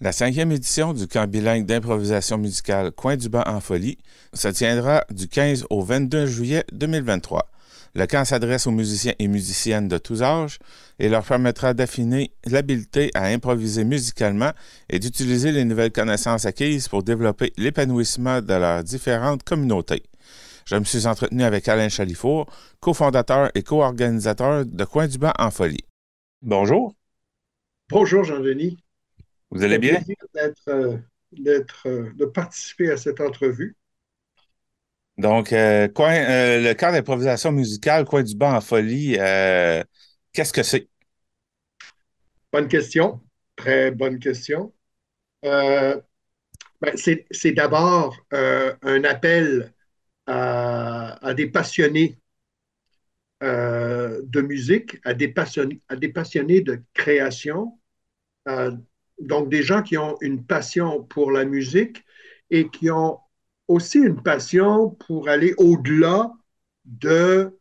La cinquième édition du camp bilingue d'improvisation musicale Coin du Banc en folie se tiendra du 15 au 22 juillet 2023. Le camp s'adresse aux musiciens et musiciennes de tous âges et leur permettra d'affiner l'habileté à improviser musicalement et d'utiliser les nouvelles connaissances acquises pour développer l'épanouissement de leurs différentes communautés. Je me suis entretenu avec Alain Chalifour, cofondateur et co-organisateur de Coin du Banc en folie. Bonjour. Bonjour Jean-Denis. Vous allez bien? d'être, euh, euh, de participer à cette entrevue. Donc, euh, le camp d'improvisation musicale, Coin du banc en folie, qu'est-ce que c'est? Bonne question. Très bonne question. Ben, c'est, d'abord un appel à, des passionnés de musique, à des passionnés, à des passionnés de création, donc des gens qui ont une passion pour la musique et qui ont aussi une passion pour aller au-delà de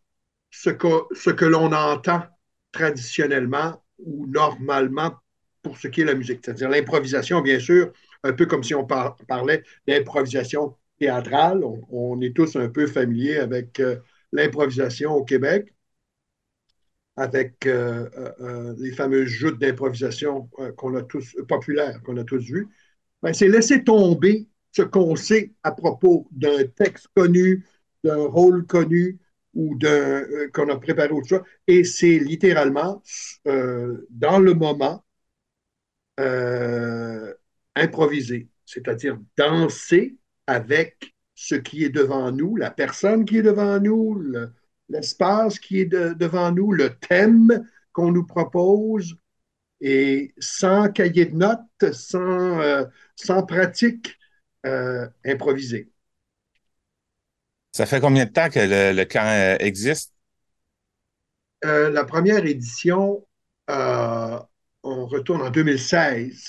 ce que, ce que l'on entend traditionnellement ou normalement pour ce qui est la musique, c'est-à-dire l'improvisation, bien sûr, un peu comme si on parlait d'improvisation théâtrale. On, est tous un peu familiers avec euh, l'improvisation au Québec avec euh, euh, euh, les fameux jeux d'improvisation qu'on a tous, populaires, qu'on a tous vus, ben, c'est laisser tomber ce qu'on sait à propos d'un texte connu, d'un rôle connu ou d'un qu'on a préparé autre chose. Et c'est littéralement, dans le moment, improviser, c'est-à-dire danser avec ce qui est devant nous, la personne qui est devant nous, le, l'espace qui est devant nous, le thème qu'on nous propose, et sans cahier de notes, sans, euh, sans pratique, euh, improviser. Ça fait combien de temps que le, camp euh, existe? la première édition, on retourne en 2016.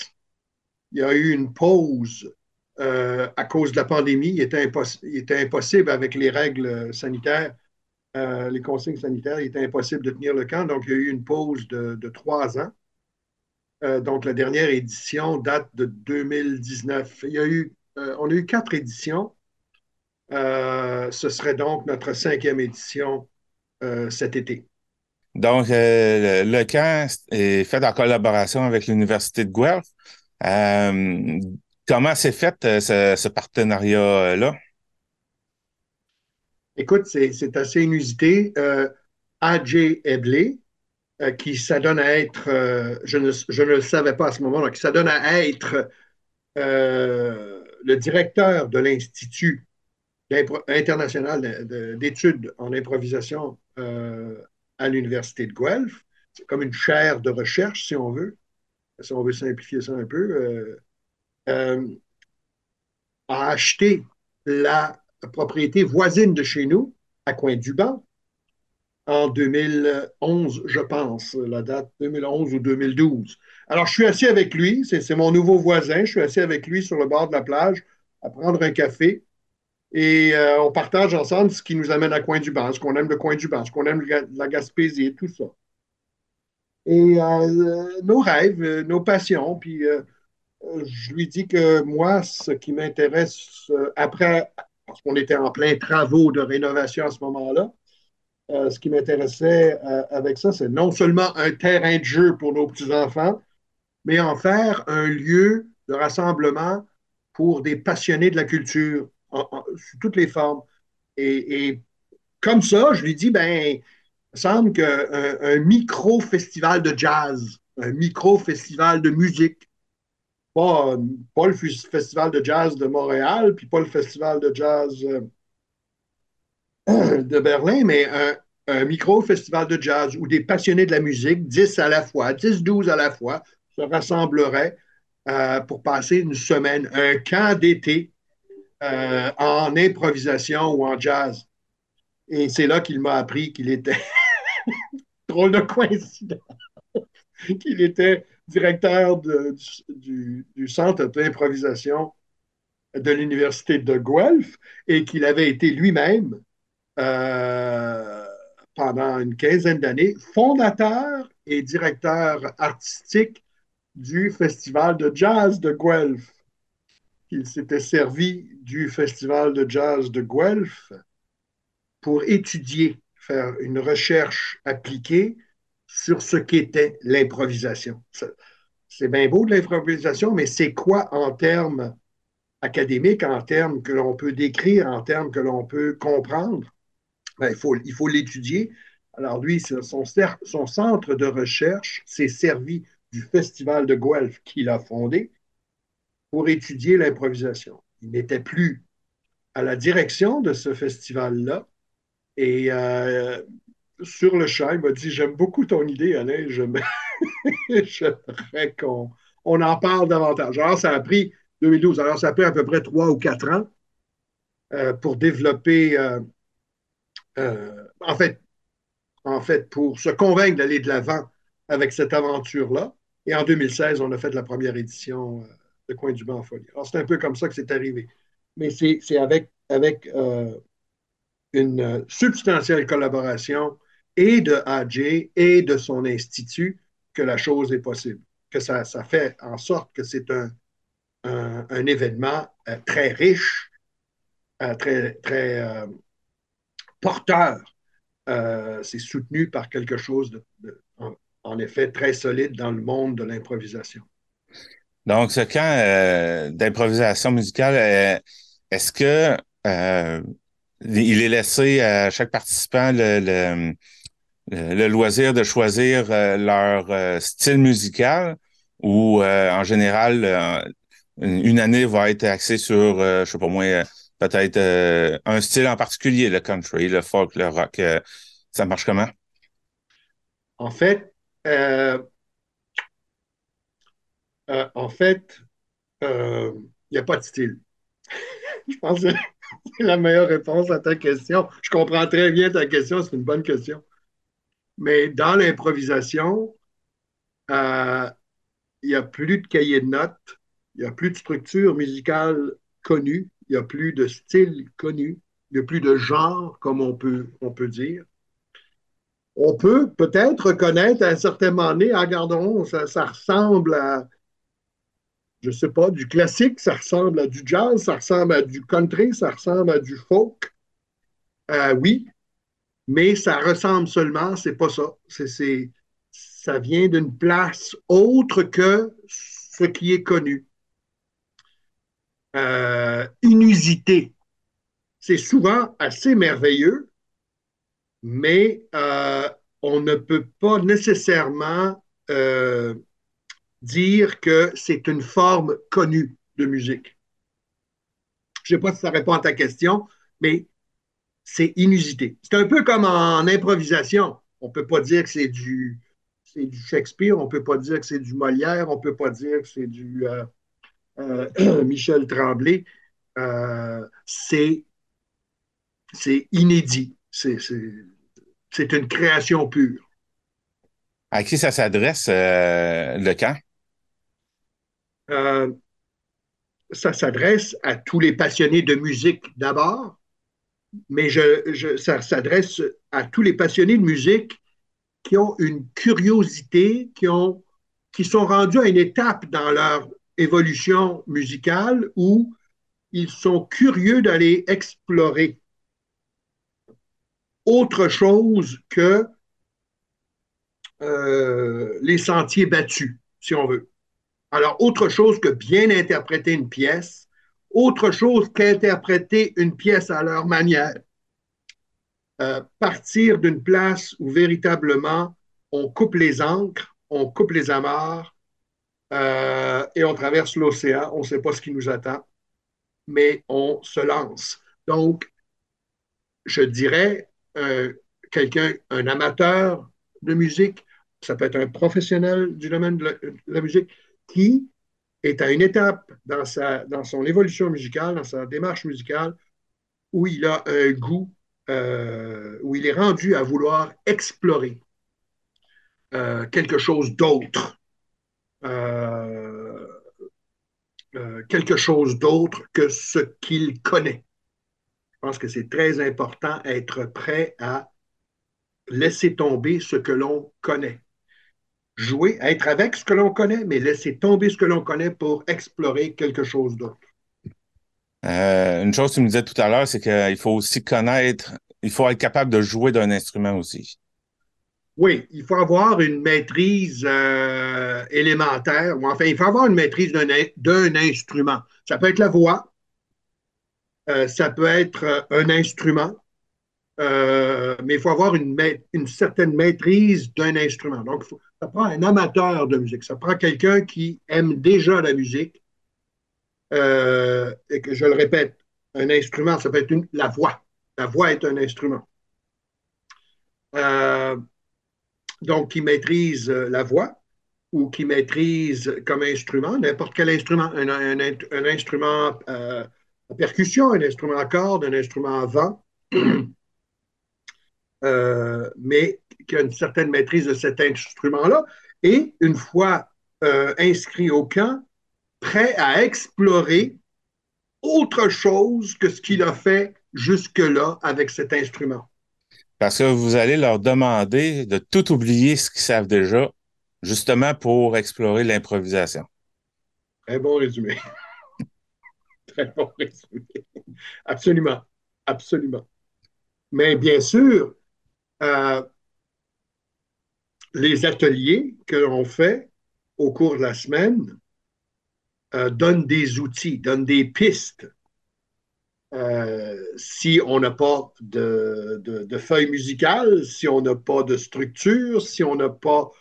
Il y a eu une pause à cause de la pandémie. il était, impossible avec les règles sanitaires euh, les consignes sanitaires, il était impossible de tenir le camp. Donc, il y a eu une pause de, trois ans. Euh, donc, la dernière édition date de 2019. Il y a eu, euh, on a eu quatre éditions. ce serait donc notre cinquième édition cet été. Donc, le, camp est fait en collaboration avec l'Université de Guelph. comment s'est fait ce partenariat-là? Écoute, c'est assez inusité. Euh, A.J. Ebley, euh, qui s'adonne à être, euh, je, ne, le savais pas à ce moment-là, qui s'adonne à être le directeur de l'Institut international d'études en improvisation à l'Université de Guelph. C'est comme une chaire de recherche, si on veut, si on veut simplifier ça un peu, a acheté la propriété voisine de chez nous, à Coin-du-Banc, en 2011, je pense, la date 2011 ou 2012. Alors, je suis assis avec lui, c'est mon nouveau voisin, je suis assis avec lui sur le bord de la plage à prendre un café et euh, on partage ensemble ce qui nous amène à Coin-du-Banc, ce qu'on aime le Coin-du-Banc, ce qu'on aime la Gaspésie, tout ça. Et euh, nos rêves, euh, nos passions, puis je lui dis que moi, ce qui m'intéresse après parce qu'on était en plein travaux de rénovation à ce moment-là. Euh, ce qui m'intéressait euh, avec ça, c'est non seulement un terrain de jeu pour nos petits-enfants, mais en faire un lieu de rassemblement pour des passionnés de la culture, sous toutes les formes. Et, comme ça, je lui dis, ben, il me semble qu'un un micro-festival de jazz, un micro-festival de musique, pas, le Festival de jazz de Montréal, puis pas le Festival de jazz euh, de Berlin, mais un, micro-festival de jazz où des passionnés de la musique, 10 à la fois, 10, 12 à la fois, se rassembleraient euh, pour passer une semaine, un camp d'été euh, en improvisation ou en jazz. Et c'est là qu'il m'a appris qu'il était, drôle de coïncidence, qu'il était directeur du, centre d'improvisation de l'Université de Guelph et qu'il avait été lui-même, euh, pendant une quinzaine d'années, fondateur et directeur artistique du festival de jazz de Guelph. Il s'était servi du festival de jazz de Guelph pour étudier, faire une recherche appliquée sur ce qu'était l'improvisation. C'est bien beau de l'improvisation, mais c'est quoi en termes académiques, en termes que l'on peut décrire, en termes que l'on peut comprendre? Ben, il faut il l'étudier. Alors lui, son, son centre de recherche s'est servi du Festival de Guelph qu'il a fondé pour étudier l'improvisation. Il n'était plus à la direction de ce festival-là. Et euh, sur le champ, il m'a dit J'aime beaucoup ton idée, Alain. J'aimerais qu'on on en parle davantage. Alors, ça a pris 2012. Alors, ça a pris à peu près trois ou quatre ans euh, pour développer. Euh, en fait, en fait, pour se convaincre d'aller de l'avant avec cette aventure-là. Et en 2016, on a fait la première édition euh, de Coin du Banc folie. Alors, c'est un peu comme ça que c'est arrivé. Mais c'est avec, avec euh, une substantielle collaboration et de AJ et de son institut que la chose est possible. Que ça, ça fait en sorte que c'est un, un, événement euh, très riche, très, très porteur. c'est soutenu par quelque chose en effet très solide dans le monde de l'improvisation. Donc, ce camp euh, d'improvisation musicale, euh, est-ce que euh, il est laissé à chaque participant le, loisir de choisir leur style musical ou en général une année va être axée sur, je sais pas moi, peut-être un style en particulier, le country, le folk, le rock. ça marche comment? En fait, euh, euh, en fait, il euh, n'y a pas de style. Je pense que c'est la meilleure réponse à ta question. Je comprends très bien ta question, c'est une bonne question. Mais dans l'improvisation, il n'y a plus de cahier de notes, il n'y a plus de structure musicale connue, il n'y a plus de style connu, il n'y a plus de genre, comme on peut, on peut dire on peut peut-être reconnaître à un certain moment donné, ah, regardons, ça, ça ressemble à, je ne sais pas, du classique, ça ressemble à du jazz, ça ressemble à du country, ça ressemble à du folk. Euh, oui, mais ça ressemble seulement, c'est pas ça. C'est, ça vient d'une place autre que ce qui est connu. Euh, inusité. C'est souvent assez merveilleux, mais euh, on ne peut pas nécessairement euh, dire que c'est une forme connue de musique. Je ne sais pas si ça répond à ta question, mais c'est inusité. C'est un peu comme en improvisation. On ne peut pas dire que c'est du, du Shakespeare, on ne peut pas dire que c'est du Molière, on ne peut pas dire que c'est du euh, Michel Tremblay. c'est inédit. C'est c'est une création pure. À qui ça s'adresse, euh, le camp? Euh, ça s'adresse à tous les passionnés de musique d'abord, mais je, ça s'adresse à tous les passionnés de musique qui ont une curiosité, qui, ont, qui sont rendus à une étape dans leur évolution musicale où ils sont curieux d'aller explorer autre chose que euh, les sentiers battus, si on veut. Alors, autre chose que bien interpréter une pièce, autre chose qu'interpréter une pièce à leur manière. Euh, partir d'une place où véritablement on coupe les ancres, on coupe les amarres euh, et on traverse l'océan. On ne sait pas ce qui nous attend, mais on se lance. Donc, je dirais, quelqu'un, un amateur de musique, ça peut être un professionnel du domaine de la, musique, qui est à une étape dans, sa, dans son évolution musicale, dans sa démarche musicale, où il a un goût, euh, où il est rendu à vouloir explorer euh, quelque chose d'autre. Euh, quelque chose d'autre que ce qu'il connaît. Je pense que c'est très important être prêt à laisser tomber ce que l'on connaît. Jouer, être avec ce que l'on connaît, mais laisser tomber ce que l'on connaît pour explorer quelque chose d'autre. Euh, une chose que tu me disais tout à l'heure, c'est qu'il faut aussi connaître, il faut être capable de jouer d'un instrument aussi. Oui, il faut avoir une maîtrise euh, élémentaire, ou enfin, il faut avoir une maîtrise d'un instrument. Ça peut être la voix, euh, ça peut être un instrument, mais il faut avoir une, certaine maîtrise d'un instrument. Donc, ça prend un amateur de musique, ça prend quelqu'un qui aime déjà la musique, euh, et que je le répète, un instrument, ça peut être la voix. La voix est un instrument. Euh, donc, qui maîtrise euh, la voix ou qui maîtrise comme instrument, n'importe quel instrument, un, instrument à percussion, un instrument à cordes, un instrument à vent, mais qui a une certaine maîtrise de cet instrument-là. Et une fois inscrit au camp, prêt à explorer autre chose que ce qu'il a fait jusque-là avec cet instrument. Parce que vous allez leur demander de tout oublier ce qu'ils savent déjà, justement pour explorer l'improvisation. Très bon résumé. Très bon résumé. Absolument. Absolument. Mais bien sûr, euh, les ateliers que l'on fait au cours de la semaine euh, donne des outils, donne des pistes. Euh, si on n'a pas de, de, feuille musicale, si on n'a pas de structure, si on n'a pas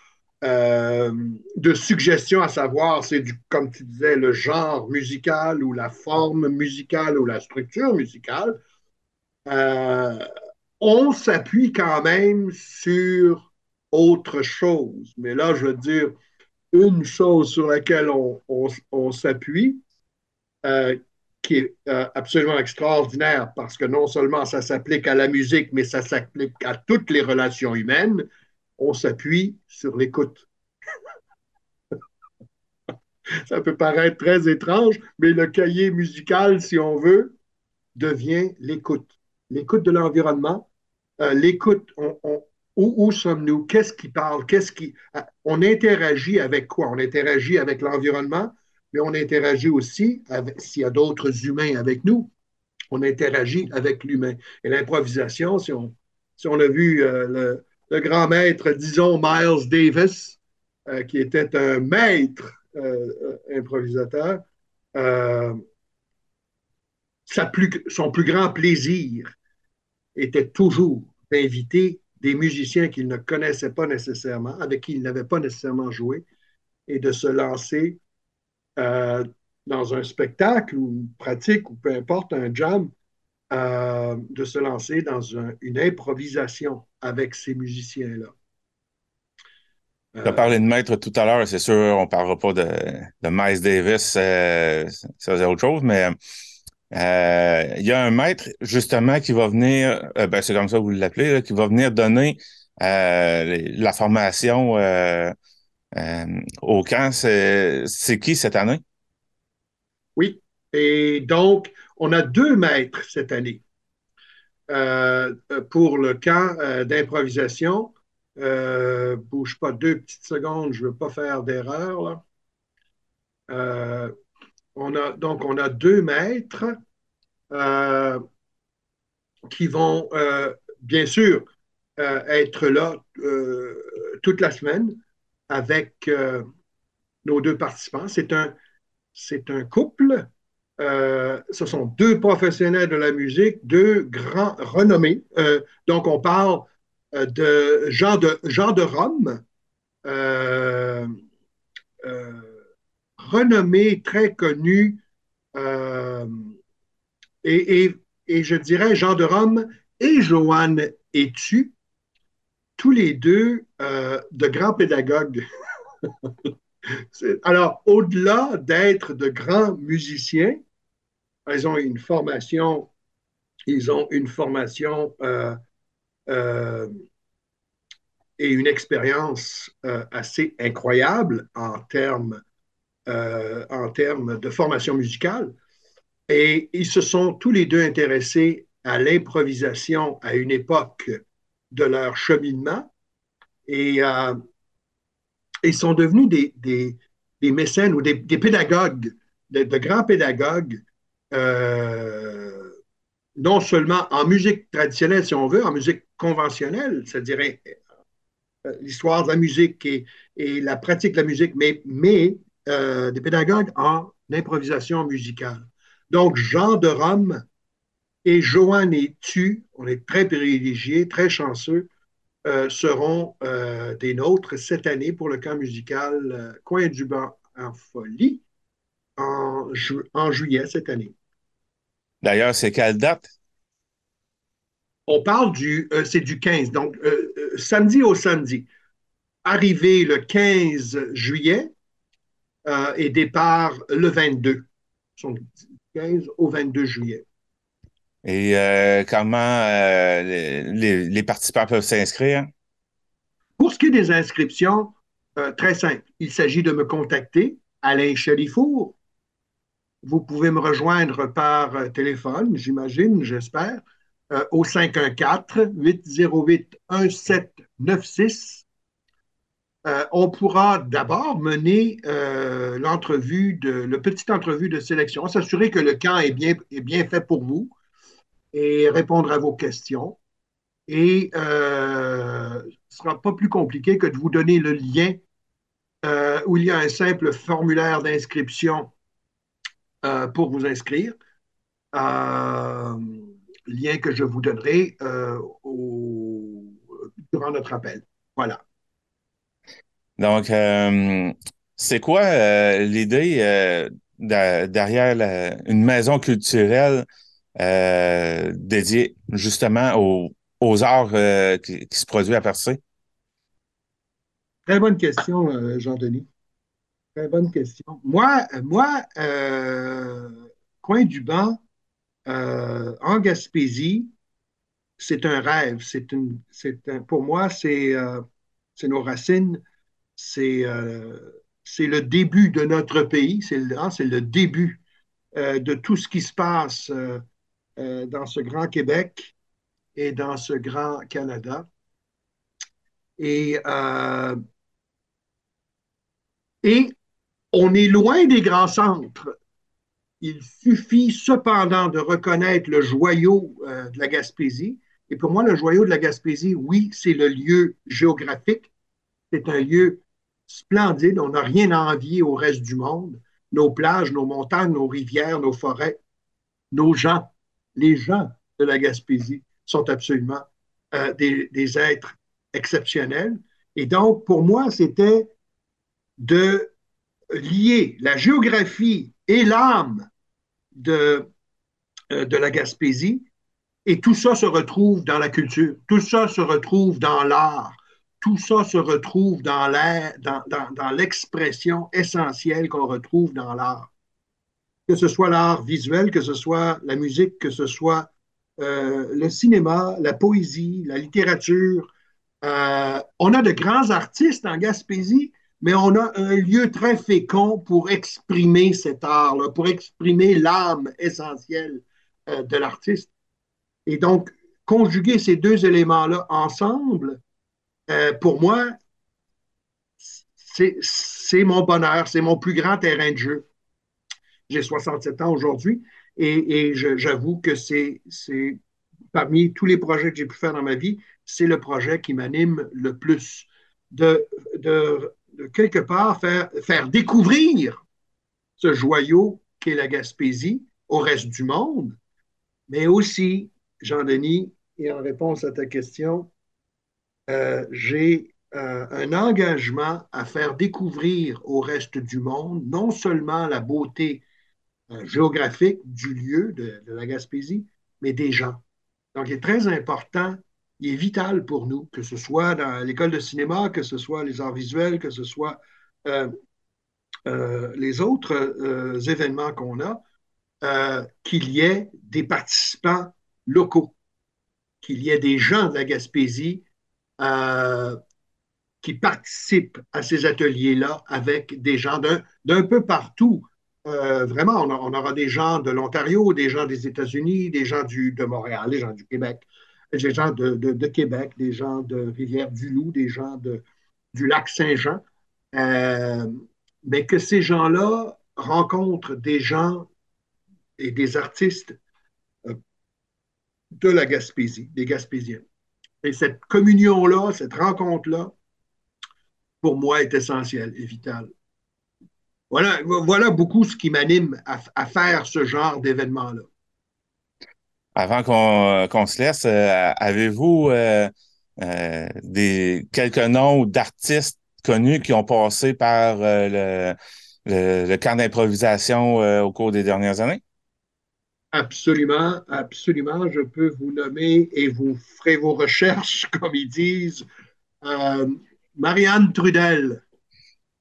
euh, de suggestion à savoir, c'est du, comme tu disais, le genre musical ou la forme musicale ou la structure musicale, on s'appuie quand même sur autre chose. Mais là, je veux dire, une chose sur laquelle on, s'appuie, euh, qui est euh, absolument extraordinaire parce que non seulement ça s'applique à la musique, mais ça s'applique à toutes les relations humaines, on s'appuie sur l'écoute. ça peut paraître très étrange, mais le cahier musical, si on veut, devient l'écoute. L'écoute de l'environnement, euh, l'écoute, où, sommes-nous? Qu'est-ce qui parle? Qu'est-ce qui. Ah, on interagit avec quoi? On interagit avec l'environnement, mais on interagit aussi s'il y a d'autres humains avec nous. On interagit avec l'humain. Et l'improvisation, si on, si on a vu euh, le, grand maître, disons Miles Davis, euh, qui était un maître son plus grand plaisir était toujours d'inviter des musiciens qu'il ne connaissait pas nécessairement, avec qui il n'avait pas nécessairement joué, et de se lancer euh, dans un spectacle ou une pratique ou peu importe, un jam, euh, de se lancer dans une improvisation avec ces musiciens-là. Tu as parlé de maître tout à l'heure, c'est sûr, on ne parlera pas de, de Miles Davis, euh, ça c'est autre chose, mais euh, il y a un maître, justement, qui va venir, euh, ben, c'est comme ça que vous l'appelez, qui va venir donner euh, la formation au camp. C'est qui cette année? Oui. Et donc, on a deux maîtres cette année pour le camp d'improvisation. bouge pas deux petites secondes, je ne veux pas faire d'erreur. On a, donc, on a deux maîtres euh, qui vont, euh, bien sûr, euh, être là toute la semaine avec nos deux participants. C'est un, couple. ce sont deux professionnels de la musique, deux grands renommés. donc, on parle de Jean de, Jean de Rome, renommé, très connu, euh, et, je dirais Jean de Rome et Joanne Etu, tous les deux euh, de grands pédagogues. Alors, au-delà d'être de grands musiciens, ils ont une formation, ils ont une formation euh, et une expérience assez incroyable en termes euh, en termes de formation musicale. Et ils se sont tous les deux intéressés à l'improvisation à une époque de leur cheminement. Et, euh, ils sont devenus des, des, mécènes ou des, pédagogues, de, grands pédagogues, euh, non seulement en musique traditionnelle, si on veut, en musique conventionnelle, c'est-à-dire euh, l'histoire de la musique et, la pratique de la musique, mais euh, des pédagogues en improvisation musicale. Donc, Jean de Rome et Joanne et Tu, on est très privilégiés, très chanceux, euh, seront des nôtres cette année pour le camp musical Coin du Banc en folie en, en juillet cette année. D'ailleurs, c'est quelle date? On parle du, euh, c'est du 15, donc euh, euh, samedi au samedi. Arrivé le 15 juillet et départ le 22. Donc, 15 au 22 juillet. Et comment les, les, participants peuvent s'inscrire? Pour ce qui est des inscriptions, très simple. Il s'agit de me contacter, Alain Chérifour. Vous pouvez me rejoindre par téléphone, j'imagine, j'espère, euh, au 514-808-1796. Euh, on pourra d'abord mener euh, l'entrevue de le petite entrevue de sélection, s'assurer que le camp est bien, fait pour vous et répondre à vos questions. Et ce ne sera pas plus compliqué que de vous donner le lien où il y a un simple formulaire d'inscription pour vous inscrire lien que je vous donnerai euh, durant notre appel. Voilà. Donc, euh, c'est quoi euh, l'idée derrière une maison culturelle dédiée justement aux, arts qui, se produisent à Percé? Très bonne question, Jean-Denis. Très bonne question. Moi, moi coin du banc, euh, en Gaspésie, c'est un rêve. C'est une, pour moi, euh, c'est nos racines. C'est euh, le début de notre pays. C'est le, hein, le, début de tout ce qui se passe dans ce grand Québec et dans ce grand Canada. Et, et on est loin des grands centres. Il suffit cependant de reconnaître le joyau euh, de la Gaspésie. Et pour moi, le joyau de la Gaspésie, oui, c'est le lieu géographique. C'est un lieu splendide. On n'a rien à envier au reste du monde. Nos plages, nos montagnes, nos rivières, nos forêts, nos gens, les gens de la Gaspésie sont absolument euh, des, êtres exceptionnels. Et donc, pour moi, c'était de lier la géographie et l'âme euh, de la Gaspésie. Et tout ça se retrouve dans la culture, tout ça se retrouve dans l'art, tout ça se retrouve dans l'expression essentielle qu'on retrouve dans l'art. Que ce soit l'art visuel, que ce soit la musique, que ce soit euh, le cinéma, la poésie, la littérature. Euh, on a de grands artistes en Gaspésie mais on a un lieu très fécond pour exprimer cet art-là, pour exprimer l'âme essentielle euh, de l'artiste. Et donc, conjuguer ces deux éléments-là ensemble, euh, pour moi, c'est mon bonheur, c'est mon plus grand terrain de jeu. J'ai 67 ans aujourd'hui et, j'avoue que c'est parmi tous les projets que j'ai pu faire dans ma vie, c'est le projet qui m'anime le plus. De, quelque part faire découvrir ce joyau qu'est la Gaspésie au reste du monde, mais aussi, Jean-Denis, et en réponse à ta question, euh, j'ai euh, un engagement à faire découvrir au reste du monde non seulement la beauté euh, géographique du lieu de, la Gaspésie, mais des gens. Donc, il est très important il est vital pour nous, que ce soit dans l'école de cinéma, que ce soit les arts visuels, que ce soit les autres événements qu'on a, qu'il y ait des participants locaux, qu'il y ait des gens de la Gaspésie qui participent à ces ateliers-là avec des gens d'un peu partout. vraiment, on, aura des gens de l'Ontario, des gens des États-Unis, des gens du, de Montréal, des gens du Québec, des gens de, Québec, des gens de Rivière-du-Loup, des gens de, du lac Saint-Jean. mais que ces gens-là rencontrent des gens et des artistes de la Gaspésie, des Gaspésiens. Et cette communion-là, cette rencontre-là, pour moi, est essentielle et vitale. Voilà, voilà beaucoup ce qui m'anime à, faire ce genre d'événement-là. Avant qu'on se laisse, euh, avez-vous euh, euh, des quelques noms d'artistes connus qui ont passé par le, le, camp d'improvisation au cours des dernières années? Absolument, absolument. Je peux vous nommer et vous ferez vos recherches, comme ils disent. Euh, Marianne Trudel,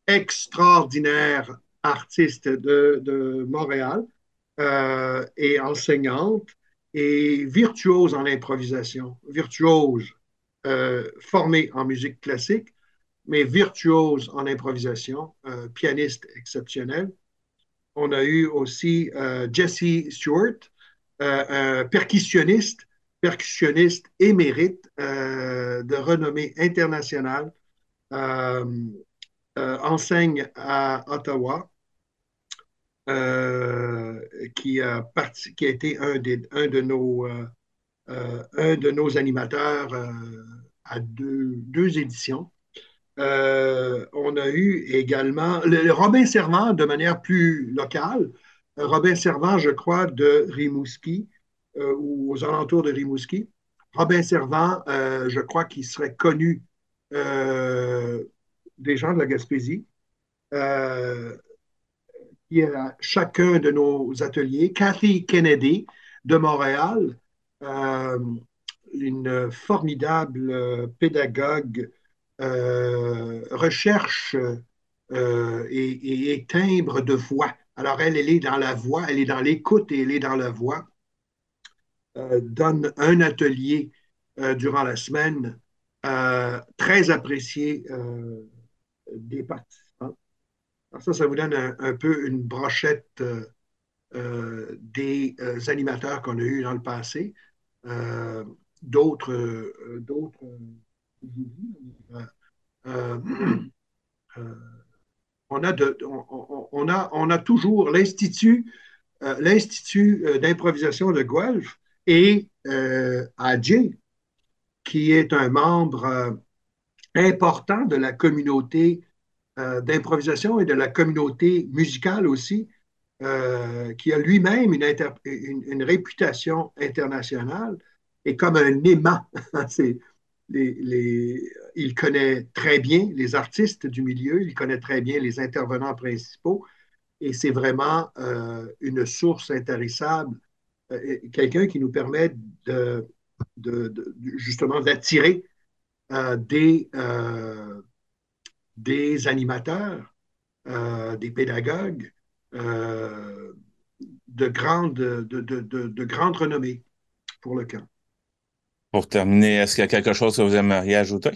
extraordinaire artiste de, Montréal euh, et enseignante et virtuose en improvisation, virtuose euh, formée en musique classique, mais virtuose en improvisation, pianiste exceptionnel. On a eu aussi euh, Jesse Stewart, euh, percussionniste, percussionniste émérite euh, de renommée internationale, enseigne à Ottawa, qui, a été un de nos animateurs à deux éditions. Euh, on a eu également le, Robin Servant de manière plus locale. Euh, Robin Servant, je crois, de Rimouski euh, ou aux alentours de Rimouski. Robin Servant, je crois qu'il serait connu des gens de la Gaspésie, qui est à chacun de nos ateliers. Cathy Kennedy de Montréal, une formidable pédagogue euh, recherche euh, et, timbre de voix. Alors, elle, elle est dans la voix, elle est dans l'écoute et elle est dans la voix. Euh, donne un atelier durant la semaine très apprécié des participants. Alors ça, ça vous donne un, peu une brochette des animateurs qu'on a eus dans le passé. d'autres, d'autres euh, euh, on, a toujours l'Institut euh, l'Institut d'improvisation de Guelph et AJ, qui est un membre important de la communauté d'improvisation et de la communauté musicale aussi, qui a lui-même une, une, une, réputation internationale et comme un aimant. Il connaît très bien les artistes du milieu, il connaît très bien les intervenants principaux, et c'est vraiment euh, une source intéressable, euh, quelqu'un qui nous permet de, justement d'attirer euh, des, animateurs, des pédagogues de grande renommée pour le camp. Pour terminer, est-ce qu'il y a quelque chose que vous aimeriez ajouter?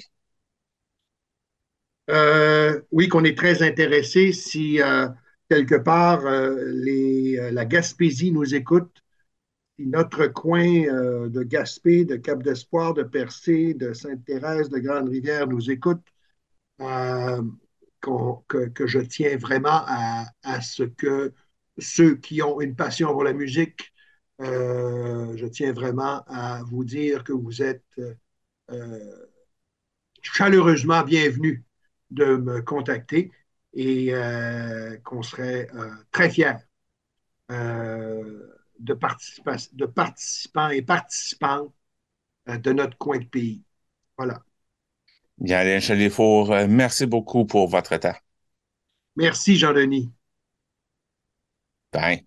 Euh, oui, qu'on est très intéressé si euh, quelque part euh, la Gaspésie nous écoute, si notre coin de Gaspé, de Cap d'Espoir, de Percé, de Sainte-Thérèse, de Grande-Rivière nous écoute, que, je tiens vraiment à, ce que ceux qui ont une passion pour la musique je tiens vraiment à vous dire que vous êtes euh, chaleureusement bienvenus de me contacter et euh, qu'on serait très fiers de, de participants et participantes de notre coin de pays. Voilà. Bien, Alain Chalifour, merci beaucoup pour votre temps. Merci, Jean-Denis. Bye.